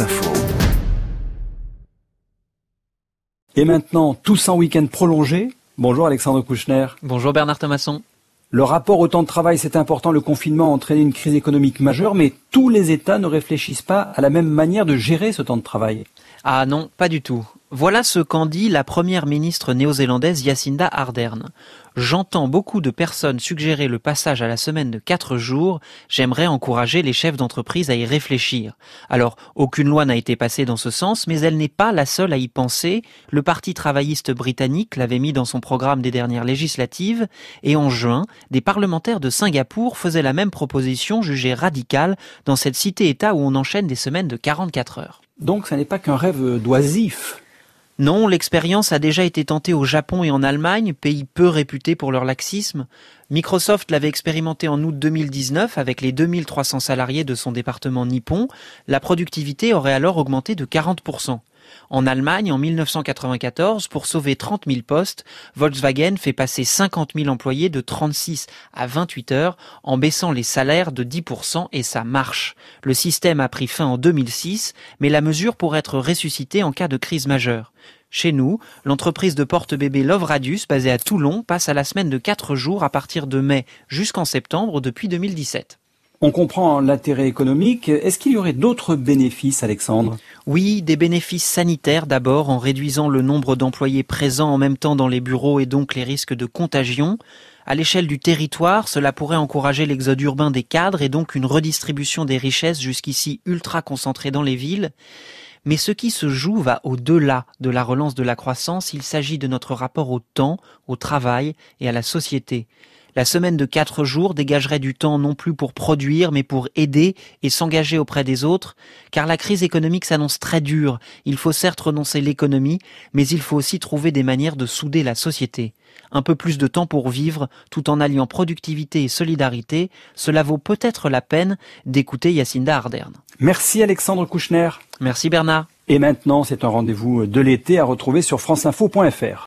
Info. Et maintenant, tous en week-end prolongé. Bonjour Alexandre Kouchner. Bonjour Bernard Thomasson. Le rapport au temps de travail, c'est important. Le confinement a entraîné une crise économique majeure, mais tous les États ne réfléchissent pas à la même manière de gérer ce temps de travail. Ah non, pas du tout. Voilà ce qu'en dit la première ministre néo-zélandaise Jacinda Ardern. J'entends beaucoup de personnes suggérer le passage à la semaine de quatre jours. J'aimerais encourager les chefs d'entreprise à y réfléchir. Alors, aucune loi n'a été passée dans ce sens, mais elle n'est pas la seule à y penser. Le Parti travailliste britannique l'avait mis dans son programme des dernières législatives, et en juin, des parlementaires de Singapour faisaient la même proposition jugée radicale dans cette cité-État où on enchaîne des semaines de 44 heures. Donc, ce n'est pas qu'un rêve d'oisif. Non, l'expérience a déjà été tentée au Japon et en Allemagne, pays peu réputés pour leur laxisme. Microsoft l'avait expérimenté en août 2019 avec les 2300 salariés de son département nippon. La productivité aurait alors augmenté de 40%. En Allemagne, en 1994, pour sauver 30 000 postes, Volkswagen fait passer 50 000 employés de 36 à 28 heures en baissant les salaires de 10% et ça marche. Le système a pris fin en 2006, mais la mesure pourrait être ressuscitée en cas de crise majeure. Chez nous, l'entreprise de porte-bébé Love Radius, basée à Toulon, passe à la semaine de 4 jours à partir de mai jusqu'en septembre depuis 2017. On comprend l'intérêt économique. Est-ce qu'il y aurait d'autres bénéfices, Alexandre? Oui, des bénéfices sanitaires d'abord, en réduisant le nombre d'employés présents en même temps dans les bureaux et donc les risques de contagion. À l'échelle du territoire, cela pourrait encourager l'exode urbain des cadres et donc une redistribution des richesses jusqu'ici ultra concentrées dans les villes. Mais ce qui se joue va au-delà de la relance de la croissance, il s'agit de notre rapport au temps, au travail et à la société. La semaine de quatre jours dégagerait du temps non plus pour produire, mais pour aider et s'engager auprès des autres, car la crise économique s'annonce très dure. Il faut certes renoncer l'économie, mais il faut aussi trouver des manières de souder la société. Un peu plus de temps pour vivre, tout en alliant productivité et solidarité, cela vaut peut-être la peine d'écouter Yacinda Ardern. Merci Alexandre Kouchner. Merci Bernard. Et maintenant, c'est un rendez-vous de l'été à retrouver sur franceinfo.fr.